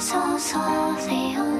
so softly.